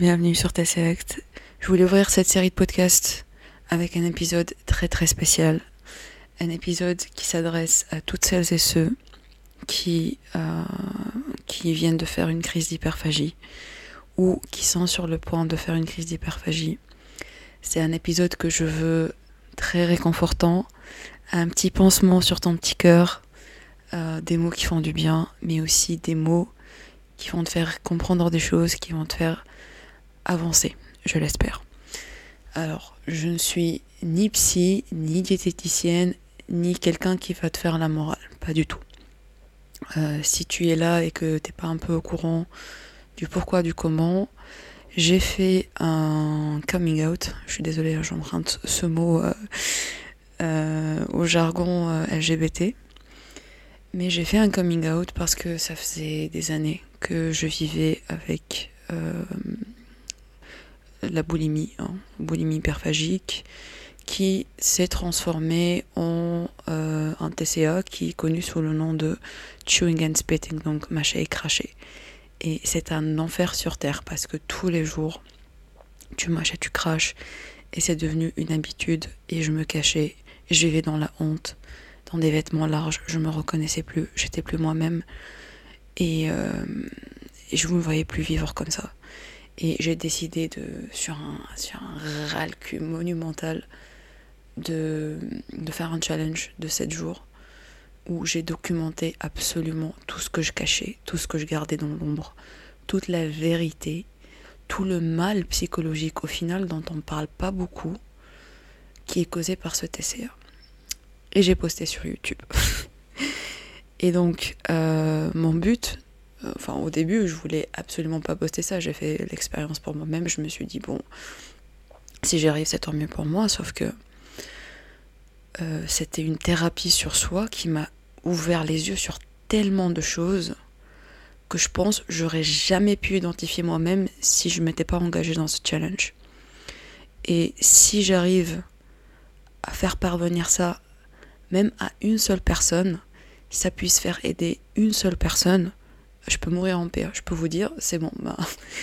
bienvenue sur Select. Je voulais ouvrir cette série de podcasts avec un épisode très très spécial. Un épisode qui s'adresse à toutes celles et ceux qui, euh, qui viennent de faire une crise d'hyperphagie ou qui sont sur le point de faire une crise d'hyperphagie. C'est un épisode que je veux très réconfortant, un petit pansement sur ton petit cœur, euh, des mots qui font du bien, mais aussi des mots qui vont te faire comprendre des choses, qui vont te faire avancer, je l'espère. Alors, je ne suis ni psy, ni diététicienne, ni quelqu'un qui va te faire la morale, pas du tout. Euh, si tu es là et que t'es pas un peu au courant du pourquoi, du comment, j'ai fait un coming out. Je suis désolée, hein, j'emprunte ce mot euh, euh, au jargon LGBT. Mais j'ai fait un coming out parce que ça faisait des années que je vivais avec la boulimie, hein, boulimie hyperphagique, qui s'est transformée en euh, un TCA qui est connu sous le nom de chewing and spitting, donc mâcher et cracher. Et c'est un enfer sur terre parce que tous les jours, tu mâches et tu craches, et c'est devenu une habitude, et je me cachais, et je dans la honte, dans des vêtements larges, je me reconnaissais plus, j'étais plus moi-même. Et, euh, et je ne me voyais plus vivre comme ça. Et j'ai décidé de, sur un, sur un monumental de, faire un challenge de 7 jours où j'ai documenté absolument tout ce que je cachais, tout ce que je gardais dans l'ombre, toute la vérité, tout le mal psychologique au final dont on ne parle pas beaucoup, qui est causé par ce TCA. Et j'ai posté sur YouTube. Et donc, euh, mon but, enfin au début, je voulais absolument pas poster ça. J'ai fait l'expérience pour moi-même. Je me suis dit, bon, si j'y arrive, c'est tant mieux pour moi. Sauf que euh, c'était une thérapie sur soi qui m'a ouvert les yeux sur tellement de choses que je pense j'aurais jamais pu identifier moi-même si je m'étais pas engagée dans ce challenge. Et si j'arrive à faire parvenir ça même à une seule personne, ça puisse faire aider une seule personne, je peux mourir en paix. Je peux vous dire, c'est bon, ma,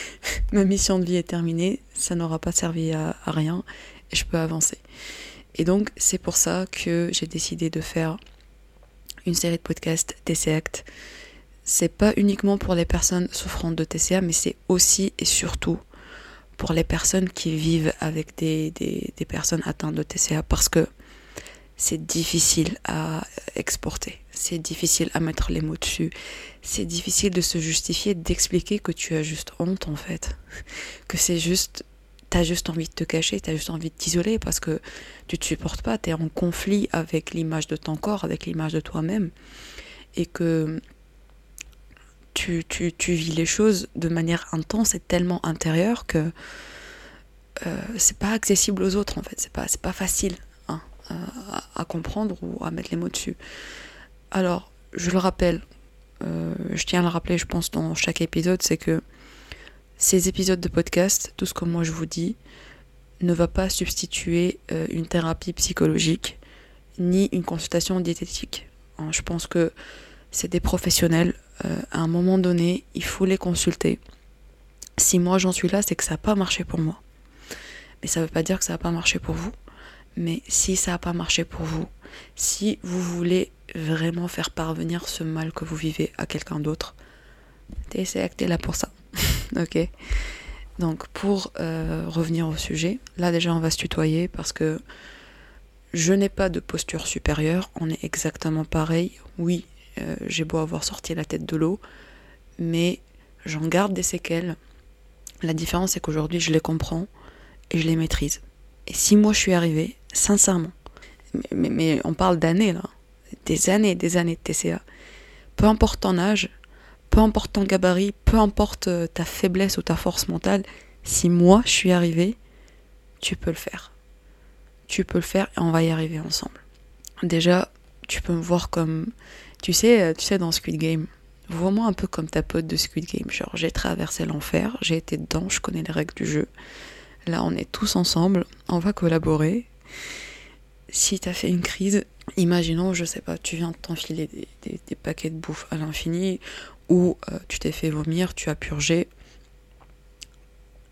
ma mission de vie est terminée, ça n'aura pas servi à, rien, et je peux avancer. Et donc, c'est pour ça que j'ai décidé de faire une série de podcasts TC Act. C'est pas uniquement pour les personnes souffrant de TCA, mais c'est aussi et surtout pour les personnes qui vivent avec des, des personnes atteintes de TCA parce que c'est difficile à exporter, c'est difficile à mettre les mots dessus, c'est difficile de se justifier, d'expliquer que tu as juste honte en fait, que c'est juste, t'as juste envie de te cacher, t'as juste envie de t'isoler parce que tu te supportes pas, t'es en conflit avec l'image de ton corps, avec l'image de toi-même, et que tu, tu, tu, vis les choses de manière intense et tellement intérieure que euh, c'est pas accessible aux autres en fait, c'est pas, pas facile à, comprendre ou à mettre les mots dessus. Alors, je le rappelle, euh, je tiens à le rappeler, je pense, dans chaque épisode, c'est que ces épisodes de podcast, tout ce que moi je vous dis, ne va pas substituer euh, une thérapie psychologique ni une consultation diététique. Hein, je pense que c'est des professionnels. Euh, à un moment donné, il faut les consulter. Si moi j'en suis là, c'est que ça n'a pas marché pour moi. Mais ça ne veut pas dire que ça n'a pas marché pour vous. Mais si ça n'a pas marché pour vous, si vous voulez vraiment faire parvenir ce mal que vous vivez à quelqu'un d'autre, est là pour ça. ok Donc pour euh, revenir au sujet, là déjà on va se tutoyer parce que je n'ai pas de posture supérieure, on est exactement pareil. Oui, euh, j'ai beau avoir sorti la tête de l'eau, mais j'en garde des séquelles. La différence c'est qu'aujourd'hui je les comprends et je les maîtrise. Et si moi je suis arrivée Sincèrement. Mais, on parle d'années là. Des années et des années de TCA. Peu importe ton âge, peu importe ton gabarit, peu importe euh, ta faiblesse ou ta force mentale, si moi je suis arrivée, tu peux le faire. Tu peux le faire et on va y arriver ensemble. Déjà, tu peux me voir comme. Tu sais, euh, tu sais, dans Squid Game. Vois-moi un peu comme ta pote de Squid Game. Genre, j'ai traversé l'enfer, j'ai été dedans, je connais les règles du jeu. Là, on est tous ensemble, on va collaborer, si tu as fait une crise, imaginons, je sais pas, tu viens de t'enfiler des, paquets de bouffe à l'infini, ou euh, tu t'es fait vomir, tu as purgé.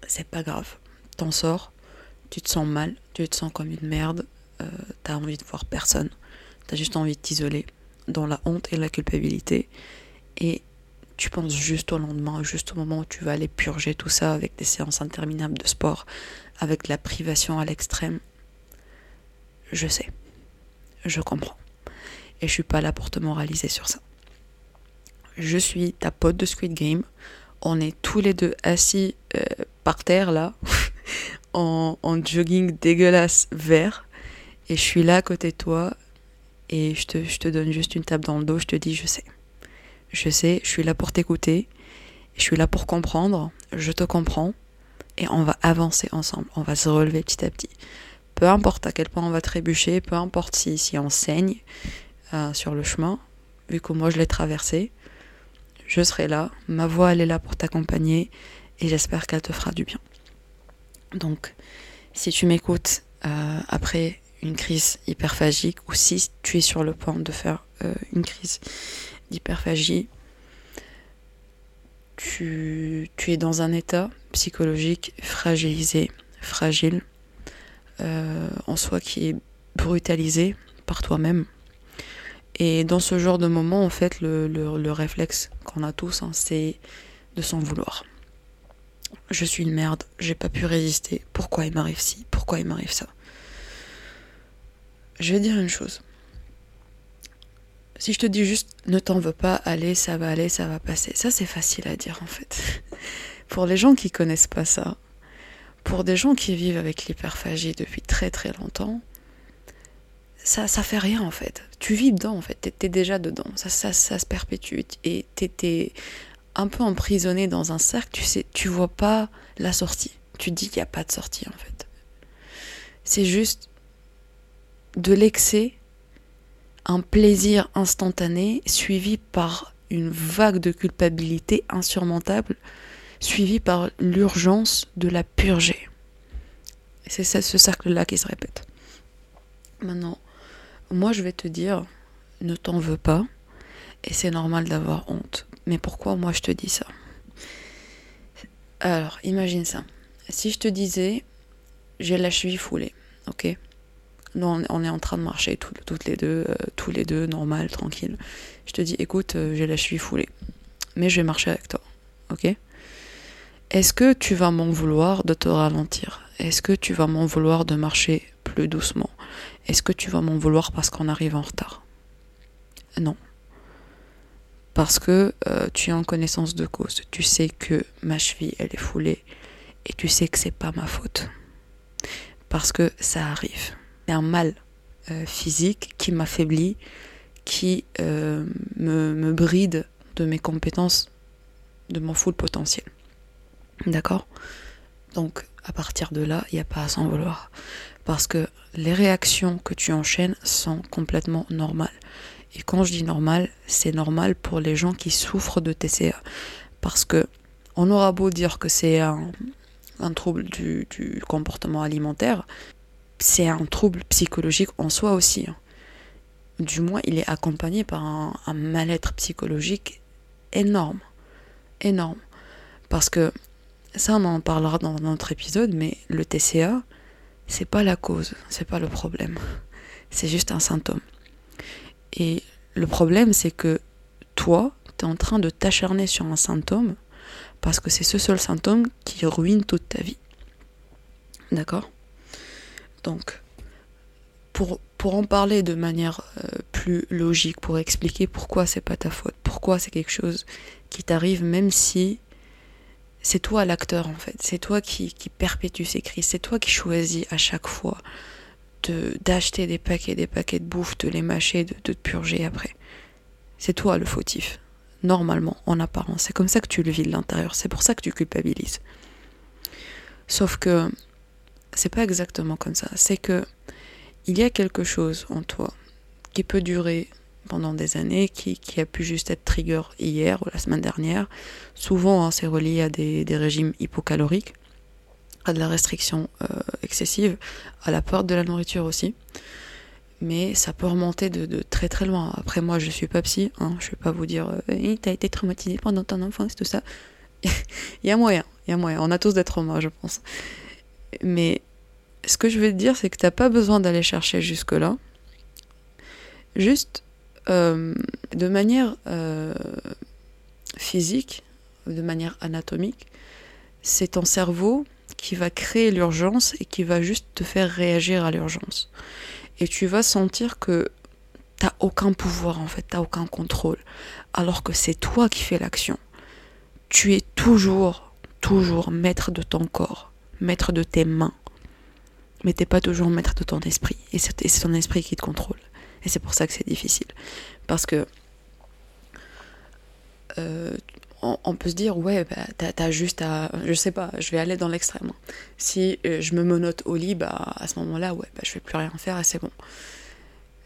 c'est pas grave. T'en sors, tu te sens mal, tu te sens comme une merde, euh, t'as envie de voir personne, t'as juste envie de t'isoler dans la honte et la culpabilité. Et tu penses juste au lendemain, juste au moment où tu vas aller purger tout ça avec des séances interminables de sport, avec la privation à l'extrême. Je sais, je comprends. Et je suis pas là pour te moraliser sur ça. Je suis ta pote de Squid Game. On est tous les deux assis euh, par terre là, en, jogging dégueulasse vert. Et je suis là à côté de toi. Et je te donne juste une tape dans le dos. Je te dis, je sais. Je sais, je suis là pour t'écouter. Je suis là pour comprendre. Je te comprends. Et on va avancer ensemble. On va se relever petit à petit. Peu importe à quel point on va trébucher, peu importe si, on saigne euh, sur le chemin, vu que moi je l'ai traversé, je serai là. Ma voix, elle est là pour t'accompagner. Et j'espère qu'elle te fera du bien. Donc, si tu m'écoutes euh, après une crise hyperphagique ou si tu es sur le point de faire euh, une crise d'hyperphagie, tu, es dans un état psychologique fragilisé, fragile, euh, en soi qui est brutalisé par toi-même. Et dans ce genre de moment, en fait, le, le, le réflexe qu'on a tous, hein, c'est de s'en vouloir. Je suis une merde, j'ai pas pu résister. Pourquoi il m'arrive ci? Pourquoi il m'arrive ça? Je vais dire une chose. Si je te dis juste ne t'en veux pas, allez, ça va aller, ça va passer. Ça, c'est facile à dire en fait. pour les gens qui connaissent pas ça, pour des gens qui vivent avec l'hyperphagie depuis très très longtemps, ça, ça fait rien en fait. Tu vis dedans en fait, t'es, es déjà dedans. Ça, ça, ça se perpétue et t'es, un peu emprisonné dans un cercle. Tu sais, tu vois pas la sortie. Tu dis qu'il n'y a pas de sortie en fait. C'est juste de l'excès un plaisir instantané suivi par une vague de culpabilité insurmontable, suivi par l'urgence de la purger. C'est ce cercle-là qui se répète. Maintenant, moi je vais te dire, ne t'en veux pas, et c'est normal d'avoir honte. Mais pourquoi moi je te dis ça? Alors, imagine ça. Si je te disais, j'ai la cheville foulée, ok? Nous, on est en train de marcher toutes les deux, euh, tous les deux, normal, tranquille. Je te dis, écoute, euh, j'ai la cheville foulée, mais je vais marcher avec toi, ok? Est-ce que tu vas m'en vouloir de te ralentir? Est-ce que tu vas m'en vouloir de marcher plus doucement? Est-ce que tu vas m'en vouloir parce qu'on arrive en retard? Non. Parce que euh, tu es en connaissance de cause. Tu sais que ma cheville, elle est foulée. Et tu sais que c'est pas ma faute. Parce que ça arrive un mal euh, physique qui m'affaiblit, qui euh, me, me, bride de mes compétences, de mon full potentiel. D'accord Donc, à partir de là, il n'y a pas à s'en vouloir. Parce que les réactions que tu enchaînes sont complètement normales. Et quand je dis normal, c'est normal pour les gens qui souffrent de TCA. Parce que on aura beau dire que c'est un, trouble du, du, comportement alimentaire, c'est un trouble psychologique en soi aussi. Hein. Du moins, il est accompagné par un, un mal-être psychologique énorme. Énorme. Parce que ça, on en parlera dans un autre épisode, mais le TCA, c'est pas la cause, c'est pas le problème. C'est juste un symptôme. Et le problème, c'est que toi, tu es en train de t'acharner sur un symptôme parce que c'est ce seul symptôme qui ruine toute ta vie. D'accord? Donc, pour, pour en parler de manière euh, plus logique, pour expliquer pourquoi c'est pas ta faute, pourquoi c'est quelque chose qui t'arrive, même si c'est toi l'acteur en fait, c'est toi qui, qui perpétue ces crises, c'est toi qui choisis à chaque fois de, d'acheter des paquets, des paquets de bouffe, de les mâcher, de, de te purger après. C'est toi le fautif, normalement, en apparence. C'est comme ça que tu le vis de l'intérieur, c'est pour ça que tu culpabilises. Sauf que c'est pas exactement comme ça. C'est que il y a quelque chose en toi qui peut durer pendant des années, qui, a pu juste être trigger hier ou la semaine dernière. Souvent, hein, c'est relié à des, régimes hypocaloriques, à de la restriction euh, excessive, à la peur de la nourriture aussi. Mais ça peut remonter de, très très loin. Après, moi, je suis pas psy, hein, je vais pas vous dire euh, t'as été traumatisé pendant ton enfance, tout ça. il y a moyen, Il y a moyen. On a tous des traumas, je pense. Mais ce que je veux te dire, c'est que tu n'as pas besoin d'aller chercher jusque-là. Juste de manière euh, physique, de manière anatomique, c'est ton cerveau qui va créer l'urgence et qui va juste te faire réagir à l'urgence. Et tu vas sentir que t'as aucun pouvoir en fait, t'as aucun contrôle, alors que c'est toi qui fais l'action. Tu es toujours, toujours maître de ton corps, maître de tes mains, mais t'es pas toujours maître de ton esprit, et c'est ton esprit qui te contrôle. Et c'est pour ça que c'est difficile, parce que euh, on, peut se dire, ouais, bah, t'as, juste à. Je sais pas, je vais aller dans l'extrême. Si euh, je me menote au lit, bah, à ce moment-là, ouais, bah, je vais plus rien faire et c'est bon.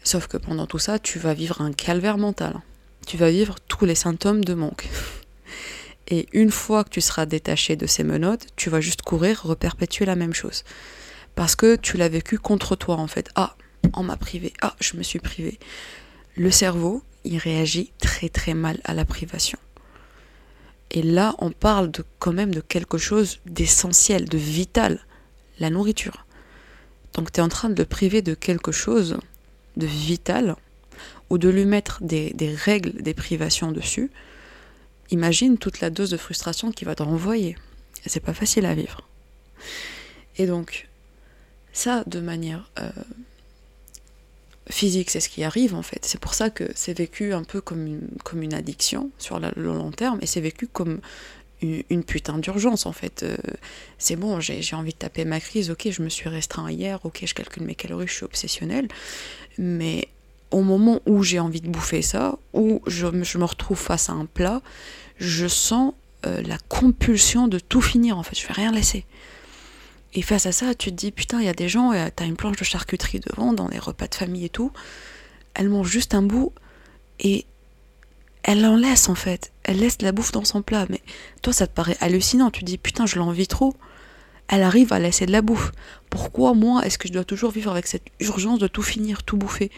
Sauf que pendant tout ça, tu vas vivre un calvaire mental. Tu vas vivre tous les symptômes de manque. Et une fois que tu seras détaché de ces menottes, tu vas juste courir, reperpétuer la même chose. Parce que tu l'as vécu contre toi, en fait. Ah, on m'a privé. Ah, je me suis privé. Le cerveau, il réagit très très mal à la privation. Et là, on parle quand même de quelque chose d'essentiel, de vital, la nourriture. Donc tu es en train de le priver de quelque chose de vital, ou de lui mettre des, règles, des privations dessus. Imagine toute la dose de frustration qu'il va te renvoyer. C'est pas facile à vivre. Et donc, ça, de manière euh, physique, c'est ce qui arrive en fait. C'est pour ça que c'est vécu un peu comme une, comme une addiction sur le long terme et c'est vécu comme une, putain d'urgence en fait. Euh, c'est bon, j'ai envie de taper ma crise, ok, je me suis restreint hier, ok, je calcule mes calories, je suis obsessionnelle, mais au moment où j'ai envie de bouffer ça, où je, je, me retrouve face à un plat, je sens euh, la compulsion de tout finir en fait, je vais rien laisser. Et face à ça, tu te dis, putain, il y a des gens, euh, t'as une planche de charcuterie devant, dans les repas de famille et tout, elle mange juste un bout et elle en laisse en fait. Elle laisse la bouffe dans son plat. Mais toi, ça te paraît hallucinant. Tu te dis, putain, je l'envie trop. Elle arrive à laisser de la bouffe. Pourquoi moi, est-ce que je dois toujours vivre avec cette urgence de tout finir, tout bouffer?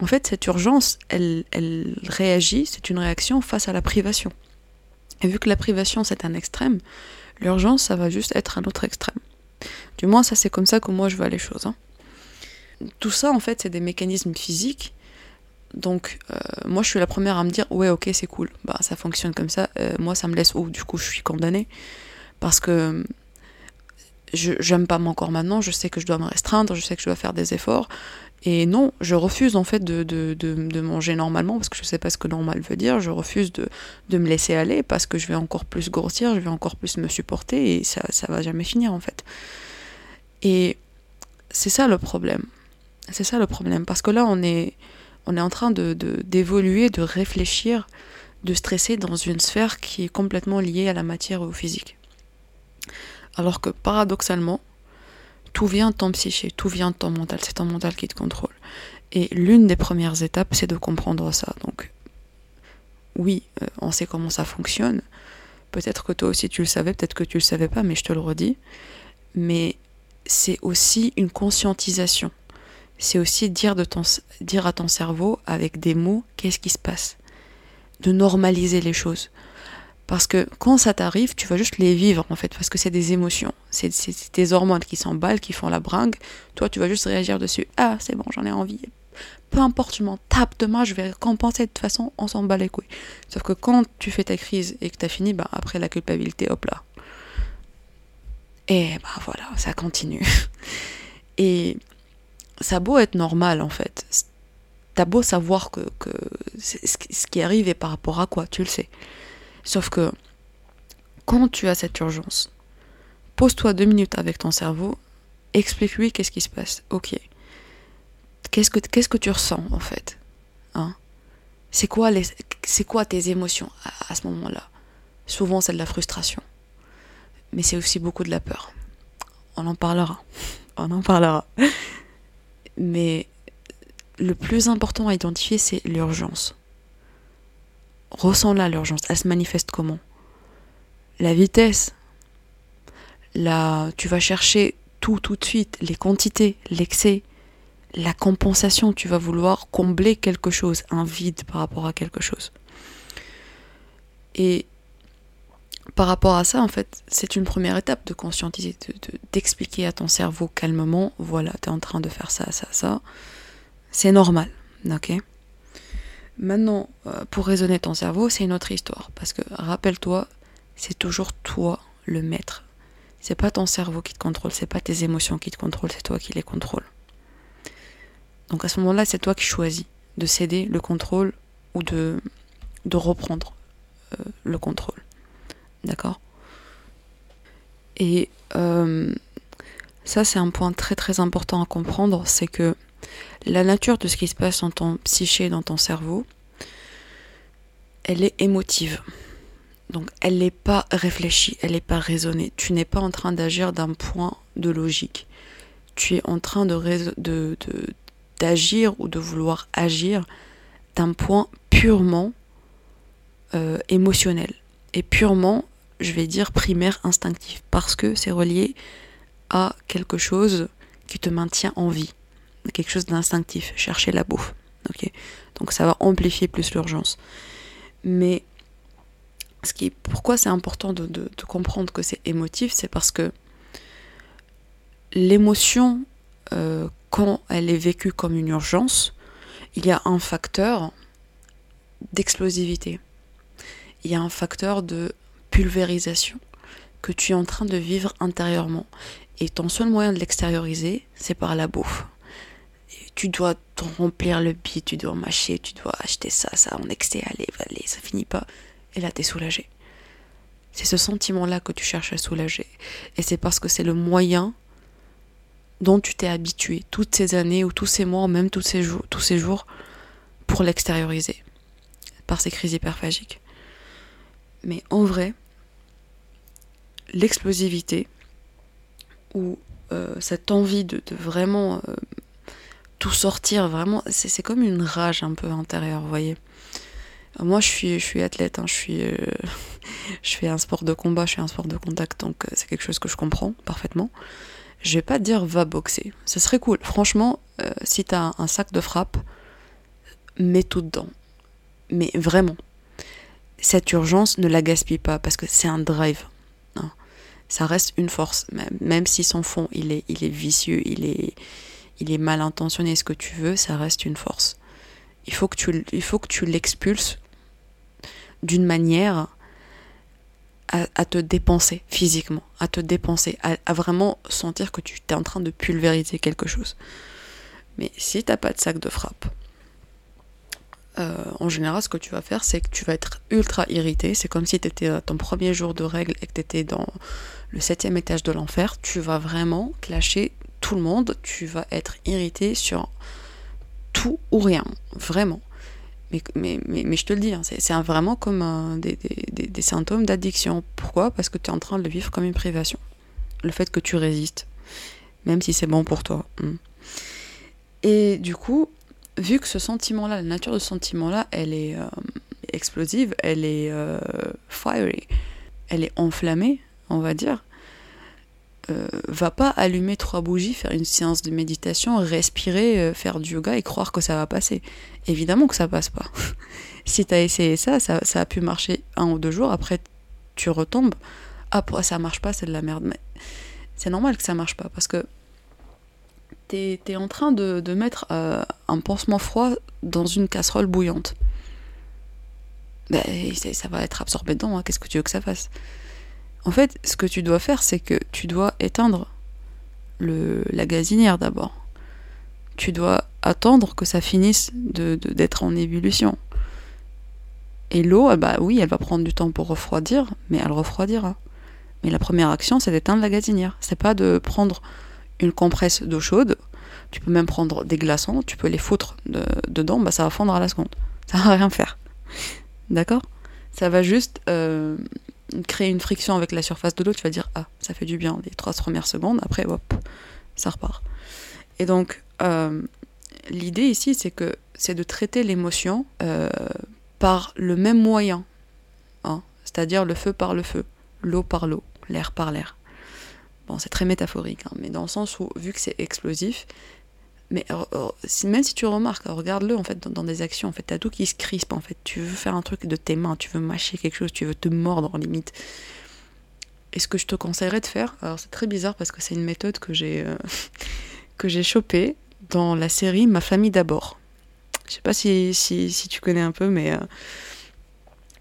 En fait, cette urgence, elle, elle réagit, c'est une réaction face à la privation. Et vu que la privation, c'est un extrême, L'urgence, ça va juste être un autre extrême. Du moins, ça c'est comme ça que moi je vois les choses. Hein. Tout ça, en fait, c'est des mécanismes physiques. Donc, euh, moi, je suis la première à me dire, ouais, ok, c'est cool. Bah, ça fonctionne comme ça. Euh, moi, ça me laisse où Du coup, je suis condamnée. Parce que je j'aime pas mon corps maintenant. Je sais que je dois me restreindre. Je sais que je dois faire des efforts. Et non, je refuse en fait de, de, de, manger normalement parce que je sais pas ce que normal veut dire. Je refuse de, me laisser aller parce que je vais encore plus grossir, je vais encore plus me supporter et ça, ça va jamais finir en fait. Et c'est ça le problème. C'est ça le problème. Parce que là, on est, on est en train d'évoluer, de, réfléchir, de stresser dans une sphère qui est complètement liée à la matière et au physique. Alors que paradoxalement, tout vient de ton psyché, tout vient de ton mental, c'est ton mental qui te contrôle. Et l'une des premières étapes, c'est de comprendre ça. Donc, oui, euh, on sait comment ça fonctionne. Peut-être que toi aussi tu le savais, peut-être que tu le savais pas, mais je te le redis. Mais c'est aussi une conscientisation. C'est aussi dire, de ton, dire à ton cerveau, avec des mots, qu'est-ce qui se passe. De normaliser les choses. Parce que quand ça t'arrive, tu vas juste les vivre en fait, parce que c'est des émotions. C'est tes hormones qui s'emballent, qui font la bringue. Toi, tu vas juste réagir dessus. Ah, c'est bon, j'en ai envie. Peu importe, je m'en tape demain, je vais compenser de toute façon, on s'en bat les couilles. Sauf que quand tu fais ta crise et que tu as fini, bah, après la culpabilité, hop là. Et bah voilà, ça continue. Et ça a beau être normal en fait. T'as beau savoir que, que ce qui arrive est par rapport à quoi, tu le sais. Sauf que quand tu as cette urgence, pose-toi deux minutes avec ton cerveau, explique-lui qu'est-ce qui se passe. Ok. Qu'est-ce que, tu ressens en fait hein? C'est, quoi c'est quoi tes émotions à, à ce moment-là? Souvent c'est de la frustration. Mais c'est aussi beaucoup de la peur. On en parlera. On en parlera. Mais le plus important à identifier, c'est l'urgence. Ressens-la l'urgence. Elle se manifeste comment? La vitesse. La, tu vas chercher tout tout de suite, les quantités, l'excès, la compensation. Tu vas vouloir combler quelque chose, un vide par rapport à quelque chose. Et par rapport à ça, en fait, c'est une première étape de conscientiser, d'expliquer à ton cerveau calmement, voilà, tu es en train de faire ça, ça, ça. C'est normal, ok? Maintenant, euh, pour raisonner ton cerveau, c'est une autre histoire. Parce que, rappelle-toi, c'est toujours toi le maître. C'est pas ton cerveau qui te contrôle, c'est pas tes émotions qui te contrôlent, c'est toi qui les contrôles. Donc à ce moment-là, c'est toi qui choisis de céder le contrôle ou de, de reprendre euh, le contrôle. D'accord? Et euh, ça, c'est un point très très important à comprendre, c'est que la nature de ce qui se passe dans ton psyché, dans ton cerveau, elle est émotive. Donc elle n'est pas réfléchie, elle n'est pas raisonnée. Tu n'es pas en train d'agir d'un point de logique. Tu es en train de, d'agir ou de vouloir agir d'un point purement euh, émotionnel et purement, je vais dire, primaire instinctif, parce que c'est relié à quelque chose qui te maintient en vie, quelque chose d'instinctif, chercher la bouffe. Donc ça va amplifier plus l'urgence. Mais ce qui, pourquoi c'est important de, de comprendre que c'est émotif, c'est parce que l'émotion, euh, quand elle est vécue comme une urgence, il y a un facteur d'explosivité. Il y a un facteur de pulvérisation que tu es en train de vivre intérieurement. Et ton seul moyen de l'extérioriser, c'est par la bouffe. Tu dois remplir le bide, tu dois mâcher, tu dois acheter ça, ça en excès, allez, allez, ça finit pas. Et là, t'es soulagé. C'est ce sentiment-là que tu cherches à soulager. Et c'est parce que c'est le moyen dont tu t'es habitué toutes ces années ou tous ces mois, même tous ces jours, tous ces jours pour l'extérioriser par ces crises hyperphagiques. Mais en vrai, l'explosivité ou euh, cette envie de, vraiment euh, tout sortir, vraiment, c'est comme une rage un peu intérieure, voyez. Moi, je suis, je suis athlète, hein, je, suis, euh, je fais un sport de combat, je fais un sport de contact, donc c'est quelque chose que je comprends parfaitement je vais pas dire va boxer. Ce serait cool. Franchement, euh, si tu as un sac de frappe, mets tout dedans. Mais vraiment, cette urgence, ne la gaspille pas parce que c'est un drive. Hein. Ça reste une force. Même si son fond, il est, il est vicieux, il est, il est mal intentionné, ce que tu veux, ça reste une force. Il faut que tu, l'expulses d'une manière à, te dépenser physiquement, à te dépenser, à, vraiment sentir que tu es en train de pulvériser quelque chose. Mais si t'as pas de sac de frappe, euh, en général, ce que tu vas faire, c'est que tu vas être ultra irrité. C'est comme si tu étais à ton premier jour de règle et que tu étais dans le septième étage de l'enfer. Tu vas vraiment clasher tout le monde. Tu vas être irrité sur tout ou rien. Vraiment. Mais, je te le dis, hein, c'est vraiment comme des, symptômes d'addiction. Pourquoi? Parce que tu es en train de le vivre comme une privation. Le fait que tu résistes, même si c'est bon pour toi. Hmm. Et du coup, vu que ce sentiment-là, la nature de ce sentiment-là, elle est euh, explosive, elle est euh, fiery, elle est enflammée, on va dire, euh, va pas allumer trois bougies, faire une séance de méditation, respirer, euh, faire du yoga et croire que ça va passer. Évidemment que ça passe pas. si tu as essayé ça, ça, a pu marcher un ou deux jours, après tu retombes. Ah, ça marche pas, c'est de la merde. Mais c'est normal que ça marche pas parce que tu es, en train de, mettre euh, un pansement froid dans une casserole bouillante. Ben, ça va être absorbé dedans, hein. qu'est-ce que tu veux que ça fasse? En fait, ce que tu dois faire, c'est que tu dois éteindre la gazinière d'abord. Tu dois attendre que ça finisse d'être en ébullition. Et l'eau, bah oui, elle va prendre du temps pour refroidir, mais elle refroidira. Mais la première action, c'est d'éteindre la gazinière. C'est pas de prendre une compresse d'eau chaude. Tu peux même prendre des glaçons, tu peux les foutre dedans, bah ça va fondre à la seconde. Ça va rien faire. D'accord? Ça va juste euh, créer une friction avec la surface de l'eau, tu vas dire ah ça fait du bien les trois premières secondes, après hop ça repart. Et donc euh, l'idée ici c'est que c'est de traiter l'émotion euh, par le même moyen, hein, c'est-à-dire le feu par le feu, l'eau par l'eau, l'air par l'air. Bon c'est très métaphorique, hein, mais dans le sens où vu que c'est explosif, Mais même si tu remarques, regarde-le en fait dans, des actions, en fait, t'as tout qui se crispe en fait. Tu veux faire un truc de tes mains, tu veux mâcher quelque chose, tu veux te mordre en limite. Et ce que je te conseillerais de faire, alors c'est très bizarre parce que c'est une méthode que j'ai euh, que j'ai chopée dans la série Ma famille d'abord. Je sais pas si, si, tu connais un peu, mais euh,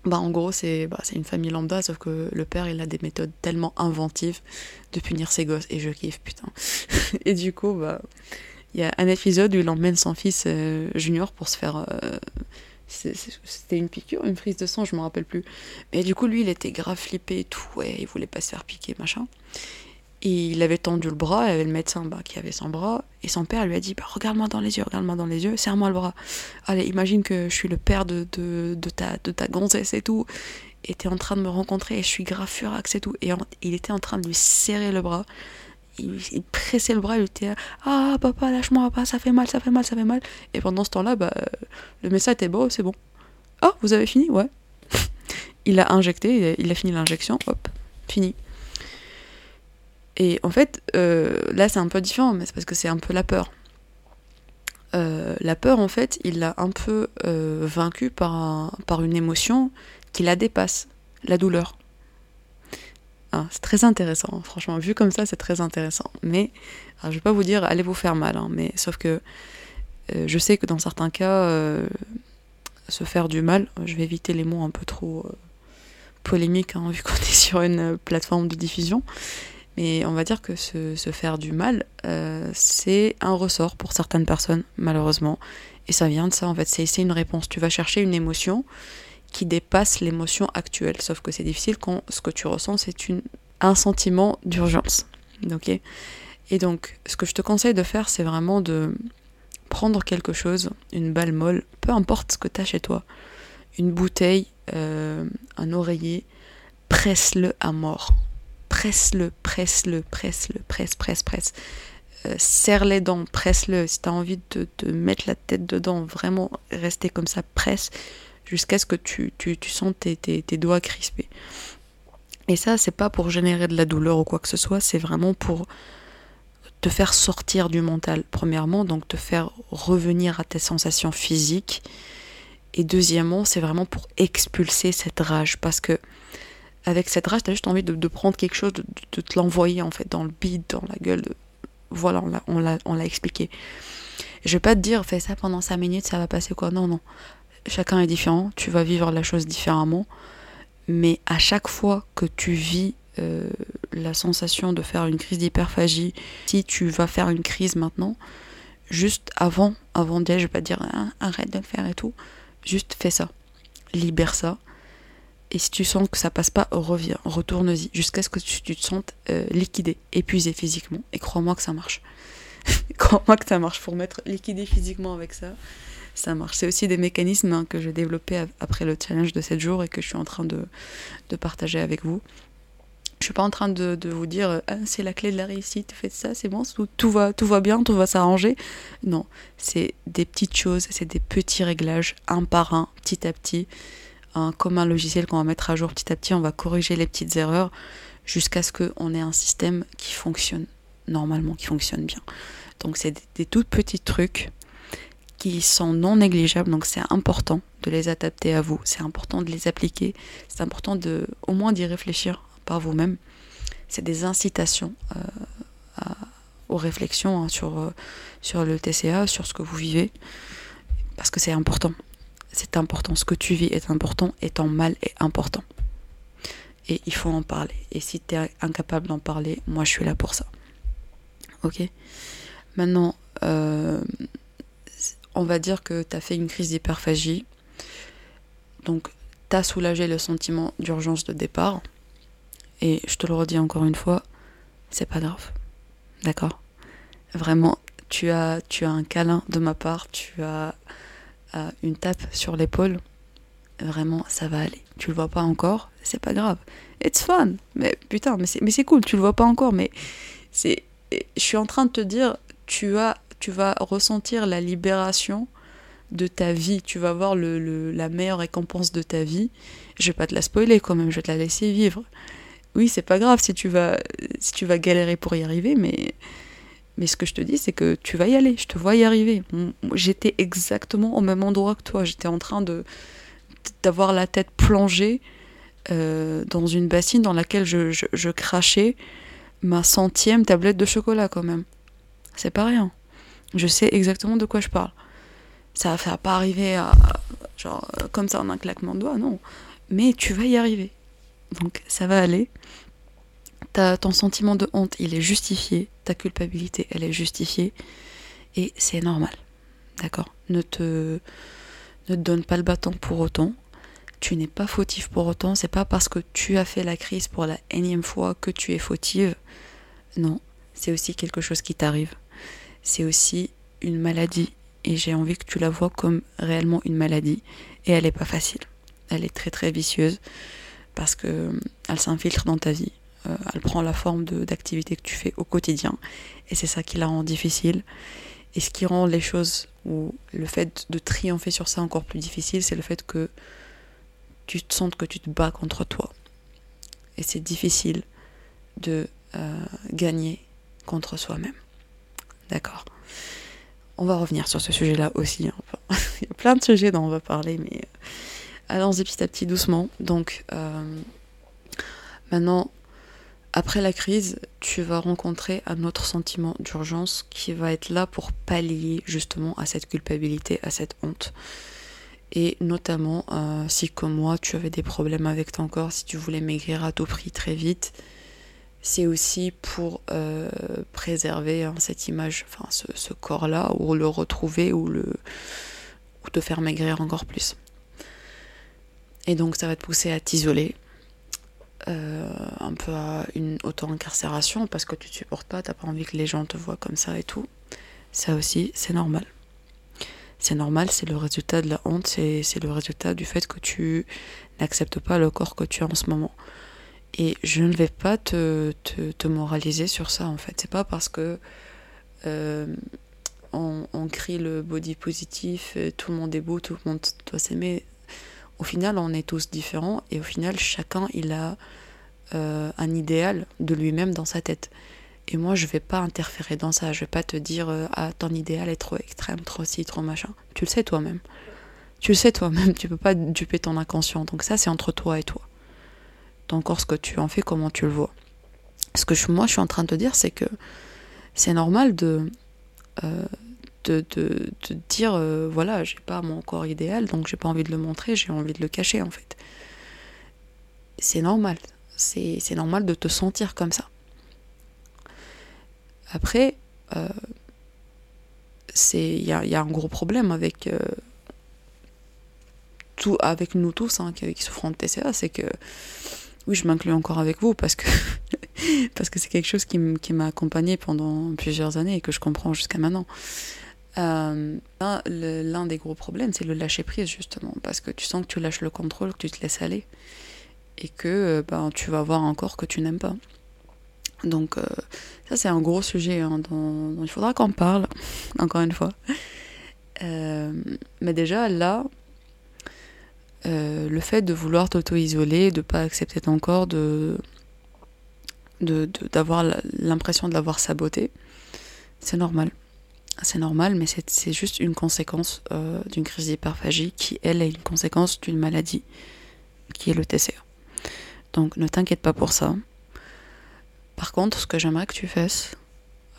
bah en gros c'est bah, une famille lambda, sauf que le père il a des méthodes tellement inventives de punir ses gosses et je kiffe putain. et du coup bah il y a un épisode où il emmène son fils euh, junior pour se faire c'était une piqûre, une prise de sang, je me rappelle plus. Mais du coup, lui, il était grave flippé et tout, ouais, il voulait pas se faire piquer, machin. Et il avait tendu le bras, il avait le médecin bah, qui avait son bras, et son père lui a dit bah, Regarde-moi dans les yeux, regarde-moi dans les yeux, serre-moi le bras. Allez, imagine que je suis le père de, de, de, ta, de ta gonzesse et tout, et t'es en train de me rencontrer, et je suis grave furax et tout. Et il était en train de lui serrer le bras il, pressait le bras, il était Ah, papa, lâche-moi, papa, ça fait mal, ça fait mal, ça fait mal. Et pendant ce temps-là, bah, le médecin était bon, c'est bon. Ah, vous avez fini? Ouais. il a injecté, il a fini l'injection, hop, fini. Et en fait, euh, là c'est un peu différent, mais c'est parce que c'est un peu la peur. Euh, la peur, en fait, il l'a un peu euh, vaincu par, par une émotion qui la dépasse, la douleur. Ah, c'est très intéressant, franchement, vu comme ça, c'est très intéressant. Mais, alors, je vais pas vous dire, allez vous faire mal, hein, mais sauf que euh, je sais que dans certains cas, euh, se faire du mal, je vais éviter les mots un peu trop euh, polémiques, hein, vu qu'on est sur une plateforme de diffusion, mais on va dire que se, se faire du mal, c'est un ressort pour certaines personnes, malheureusement. Et ça vient de ça, en fait, c'est une réponse. Tu vas chercher une émotion qui dépasse l'émotion actuelle. Sauf que c'est difficile quand ce que tu ressens, c'est un sentiment d'urgence. Ok? Et donc, ce que je te conseille de faire, c'est vraiment de prendre quelque chose, une balle molle, peu importe ce que tu as chez toi, une bouteille, euh, un oreiller, presse-le à mort. Presse-le, presse-le, presse-le, presse, presse, presse. Euh, serre les dents, presse-le. Si tu as envie de, de mettre la tête dedans, vraiment rester comme ça, presse jusqu'à ce que tu, tu, tu sens tes, tes, tes, doigts crispés. Et ça, c'est pas pour générer de la douleur ou quoi que ce soit, c'est vraiment pour te faire sortir du mental, premièrement, donc te faire revenir à tes sensations physiques. Et deuxièmement, c'est vraiment pour expulser cette rage, parce que avec cette rage, tu as juste envie de, de, prendre quelque chose, de, de te l'envoyer en fait dans le bide, dans la gueule. Voilà, on l'a expliqué. Je vais pas te dire, fais ça pendant 5 minutes, ça va passer quoi. Non, non chacun est différent, tu vas vivre la chose différemment, mais à chaque fois que tu vis euh, la sensation de faire une crise d'hyperphagie, si tu vas faire une crise maintenant, juste avant, avant d'être, je vais pas dire ah, arrête de le faire et tout, juste fais ça, libère ça. Et si tu sens que ça passe pas, reviens, retourne-y, jusqu'à ce que tu, te sentes euh, liquidé, épuisé physiquement. Et crois-moi que ça marche. crois-moi que ça marche pour mettre liquidé physiquement avec ça ça marche. C'est aussi des mécanismes hein, que j'ai développés après le challenge de 7 jours et que je suis en train de, de partager avec vous. Je suis pas en train de, de vous dire ah, c'est la clé de la réussite, faites ça, c'est bon, tout, tout, va, tout va bien, tout va s'arranger. Non, c'est des petites choses, c'est des petits réglages, un par un, petit à petit. Un, comme un logiciel qu'on va mettre à jour petit à petit, on va corriger les petites erreurs jusqu'à ce qu'on ait un système qui fonctionne normalement, qui fonctionne bien. Donc c'est des, des tout petits trucs qui sont non négligeables, donc c'est important de les adapter à vous, c'est important de les appliquer, c'est important de au moins d'y réfléchir par vous-même. C'est des incitations euh, aux réflexions hein, sur, euh, sur le TCA, sur ce que vous vivez, parce que c'est important. C'est important, ce que tu vis est important, étant mal est important. Et il faut en parler. Et si tu es incapable d'en parler, moi je suis là pour ça. Ok? Maintenant, euh, on va dire que tu as fait une crise d'hyperphagie. Donc, tu as soulagé le sentiment d'urgence de départ. Et je te le redis encore une fois, c'est pas grave. D'accord? Vraiment, tu as, tu as un câlin de ma part, tu as, une tape sur l'épaule. Vraiment, ça va aller. Tu le vois pas encore, c'est pas grave. It's fun. Mais putain, mais c'est cool, tu le vois pas encore, mais c'est. Je suis en train de te dire, tu as tu vas ressentir la libération de ta vie, tu vas voir la meilleure récompense de ta vie. Je vais pas te la spoiler quand même, je vais te la laisser vivre. Oui, c'est pas grave si tu vas si tu vas galérer pour y arriver, mais Mais ce que je te dis, c'est que tu vas y aller, je te vois y arriver. J'étais exactement au même endroit que toi. J'étais en train de d'avoir la tête plongée euh, dans une bassine dans laquelle je, je, crachais ma centième tablette de chocolat quand même. C'est pas rien. Je sais exactement de quoi je parle. Ça va pas arriver à, genre, comme ça en un claquement de doigts, non. Mais tu vas y arriver. Donc ça va aller. Ton sentiment de honte, il est justifié. Ta culpabilité, elle est justifiée. Et c'est normal. D'accord? Ne te ne donne pas le bâton pour autant. Tu n'es pas fautif pour autant. C'est pas parce que tu as fait la crise pour la énième fois que tu es fautive. Non, c'est aussi quelque chose qui t'arrive. C'est aussi une maladie. Et j'ai envie que tu la vois comme réellement une maladie. Et elle n'est pas facile. Elle est très très vicieuse parce que euh, elle s'infiltre dans ta vie. Euh, elle prend la forme d'activités que tu fais au quotidien. Et c'est ça qui la rend difficile. Et ce qui rend les choses, ou le fait de triompher sur ça encore plus difficile, c'est le fait que tu te sens que tu te bats contre toi. Et c'est difficile de euh, gagner contre soi-même. D'accord On va revenir sur ce sujet-là aussi. Hein. Il y a plein de sujets dont on va parler, mais euh, allons-y petit à petit doucement. Donc, euh, maintenant, après la crise, tu vas rencontrer un autre sentiment d'urgence qui va être là pour pallier justement à cette culpabilité, à cette honte. Et notamment, euh, si comme moi, tu avais des problèmes avec ton corps, si tu voulais maigrir à tout prix très vite, c'est aussi pour euh, préserver hein, cette image, enfin ce, corps-là, ou le retrouver, ou, le, ou te faire maigrir encore plus. Et donc ça va te pousser à t'isoler, euh, un peu à une auto-incarcération parce que tu te supportes pas, t'as pas envie que les gens te voient comme ça et tout. Ça aussi, c'est normal. C'est normal, c'est le résultat de la honte, c'est le résultat du fait que tu n'acceptes pas le corps que tu as en ce moment. Et je ne vais pas te, te, moraliser sur ça en fait. C'est pas parce que euh, on, on, crie le body positif, tout le monde est beau, tout le monde doit s'aimer au final, on est tous différents et au final, chacun, il a euh, un idéal de lui-même dans sa tête. Et moi, je vais pas interférer dans ça. Je vais pas te dire, euh, ah, ton idéal est trop extrême, trop ci, trop machin. Tu le sais toi-même. Tu le sais toi-même. Tu peux pas duper ton inconscient. Donc ça, c'est entre toi et toi. Ton corps, ce que tu en fais, comment tu le vois. Ce que moi, je suis en train de te dire, c'est que c'est normal de, euh, de, de, dire euh, voilà, j'ai pas mon corps idéal, donc j'ai pas envie de le montrer, j'ai envie de le cacher en fait. C'est normal. C'est normal de te sentir comme ça. Après, euh, il y a, un gros problème avec, tout, avec nous tous hein, qui, qui, souffrons de TCA, c'est que, oui, je m'inclus encore avec vous parce que parce que c'est quelque chose qui m'a accompagné pendant plusieurs années et que je comprends jusqu'à maintenant. Euh, l'un des gros problèmes, c'est le lâcher prise, justement, parce que tu sens que tu lâches le contrôle, que tu te laisses aller, et que euh, ben, tu vas voir un corps que tu n'aimes pas. Donc, euh, ça, c'est un gros sujet hein, dont, il faudra qu'on parle, encore une fois. mais déjà, là, le fait de vouloir t'auto-isoler, de ne pas accepter ton corps, de d'avoir l'impression de l'avoir saboté, c'est normal c'est normal, mais c'est juste une conséquence euh, d'une crise d'hyperphagie qui, elle, est une conséquence d'une maladie qui est le TCA. Donc ne t'inquiète pas pour ça. Par contre, ce que j'aimerais que tu fasses,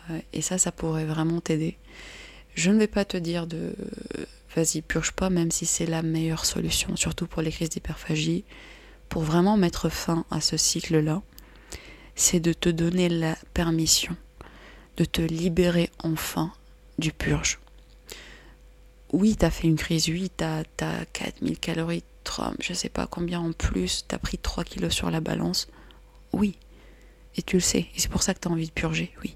euh, et ça, ça pourrait vraiment t'aider, je ne vais pas te dire de vas-y, purge pas, même si c'est la meilleure solution, surtout pour les crises d'hyperphagie, pour vraiment mettre fin à ce cycle-là, c'est de te donner la permission de te libérer enfin du purge. Oui, t'as fait une crise, oui, t'as as 4000 calories, 3, je sais pas combien en plus, t'as pris 3 kilos sur la balance. Oui, et tu le sais, et c'est pour ça que t'as envie de purger, oui.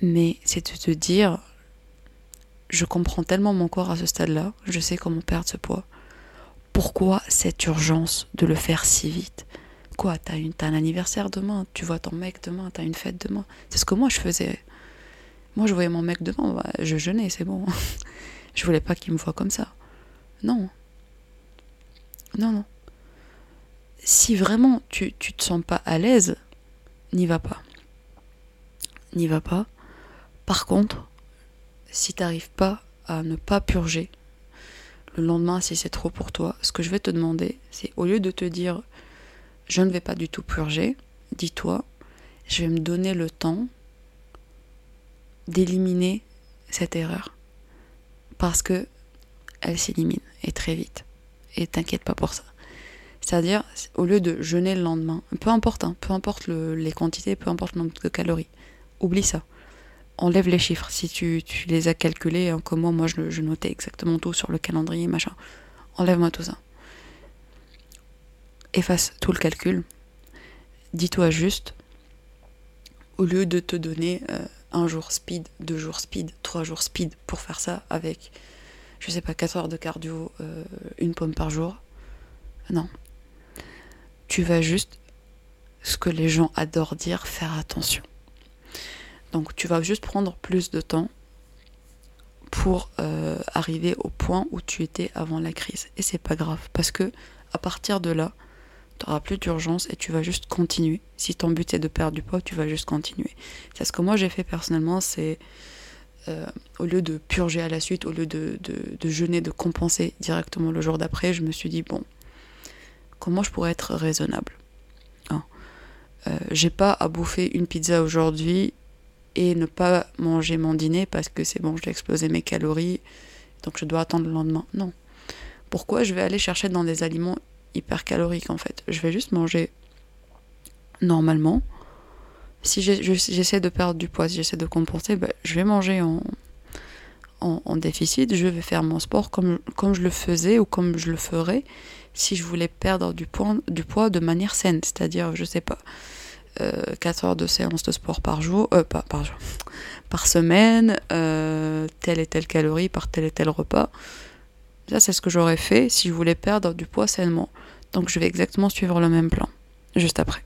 Mais c'est de te dire, je comprends tellement mon corps à ce stade-là, je sais comment perdre ce poids. Pourquoi cette urgence de le faire si vite? Quoi, t'as un anniversaire demain, tu vois ton mec demain, t'as une fête demain. C'est ce que moi je faisais moi, je voyais mon mec devant, bah, je jeûnais, c'est bon. je voulais pas qu'il me voie comme ça. Non. Non, non. Si vraiment tu, tu te sens pas à l'aise, n'y va pas. N'y va pas. Par contre, si tu n'arrives pas à ne pas purger, le lendemain, si c'est trop pour toi, ce que je vais te demander, c'est au lieu de te dire je ne vais pas du tout purger, dis-toi, je vais me donner le temps d'éliminer cette erreur. Parce que elle s'élimine et très vite. Et t'inquiète pas pour ça. C'est-à-dire, au lieu de jeûner le lendemain, peu importe, hein, peu importe les quantités, peu importe le nombre de calories, oublie ça. Enlève les chiffres. Si tu, les as calculés, hein, comme moi, moi je, je, notais exactement tout sur le calendrier, machin. Enlève-moi tout ça. Efface tout le calcul. Dis-toi juste, au lieu de te donner euh, un jour speed, deux jours speed, trois jours speed pour faire ça avec, je sais pas, quatre heures de cardio, euh, une pomme par jour, non, tu vas juste, ce que les gens adorent dire, faire attention. Donc tu vas juste prendre plus de temps pour euh, arriver au point où tu étais avant la crise. Et c'est pas grave, parce que à partir de là, tu n'auras plus d'urgence et tu vas juste continuer. Si ton but est de perdre du poids, tu vas juste continuer. C'est ce que moi j'ai fait personnellement, c'est euh, au lieu de purger à la suite, au lieu de, de jeûner, de compenser directement le jour d'après, je me suis dit, bon, comment je pourrais être raisonnable? Hein. euh, J'ai pas à bouffer une pizza aujourd'hui et ne pas manger mon dîner parce que c'est bon, j'ai explosé mes calories, donc je dois attendre le lendemain. Non. Pourquoi je vais aller chercher dans des aliments hyper caloriques en fait? Je vais juste manger normalement. Si j'essaie de perdre du poids, si j'essaie de compenser, ben, je vais manger en, en, déficit, je vais faire mon sport comme, comme je le faisais ou comme je le ferais si je voulais perdre du du poids de manière saine, c'est-à-dire, je sais pas, 4 euh, heures de séance de sport par jour, euh, pas par jour, par semaine, euh, telle et telle calorie par tel et tel repas. Ça, c'est ce que j'aurais fait si je voulais perdre du poids sainement. Donc, je vais exactement suivre le même plan, juste après.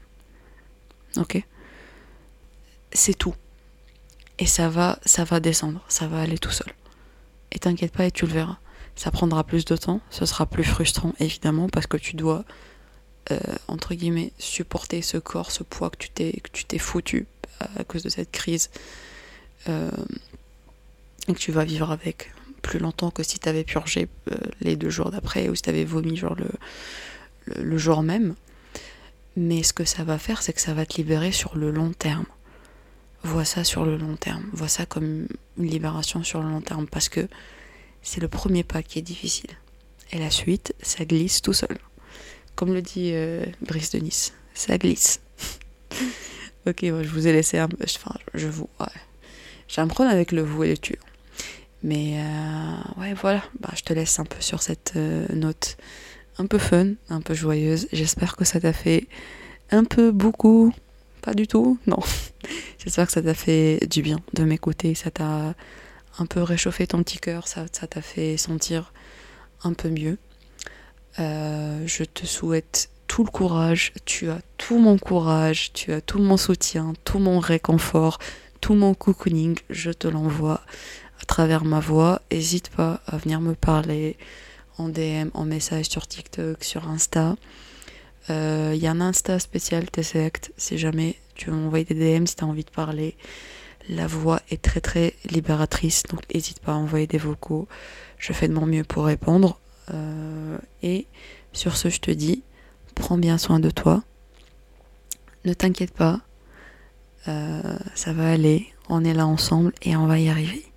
Ok? C'est tout. Et ça va, ça va descendre, ça va aller tout seul. Et t'inquiète pas et tu le verras. Ça prendra plus de temps, ce sera plus frustrant évidemment parce que tu dois euh, entre guillemets supporter ce corps, ce poids que tu t'es que tu t'es foutu à cause de cette crise euh, et que tu vas vivre avec plus longtemps que si tu avais purgé euh, les deux jours d'après ou si tu avais vomi genre le, le jour même. Mais ce que ça va faire, c'est que ça va te libérer sur le long terme vois ça sur le long terme, vois ça comme une libération sur le long terme, parce que c'est le premier pas qui est difficile. Et la suite, ça glisse tout seul. Comme le dit euh, Brice de Nice, ça glisse. ok, je vous ai laissé un peu. Enfin, je vous. Ouais. J'ai un problème avec le vous et le tu. Mais euh, ouais, voilà. Bah, je te laisse un peu sur cette euh, note un peu fun, un peu joyeuse. J'espère que ça t'a fait un peu beaucoup pas du tout, non. J'espère que ça t'a fait du bien de m'écouter, ça t'a un peu réchauffé ton petit cœur, ça t'a fait sentir un peu mieux. Euh, je te souhaite tout le courage, tu as tout mon courage, tu as tout mon soutien, tout mon réconfort, tout mon cocooning, je te l'envoie à travers ma voix. N'hésite pas à venir me parler en DM, en message sur TikTok, sur Insta. Il euh, y a un Insta spécial Tessect si jamais tu veux m'envoyer des DM, si tu as envie de parler. La voix est très très libératrice, donc n'hésite pas à envoyer des vocaux. Je fais de mon mieux pour répondre. Euh, et sur ce, je te dis, prends bien soin de toi. Ne t'inquiète pas, euh, ça va aller. On est là ensemble et on va y arriver.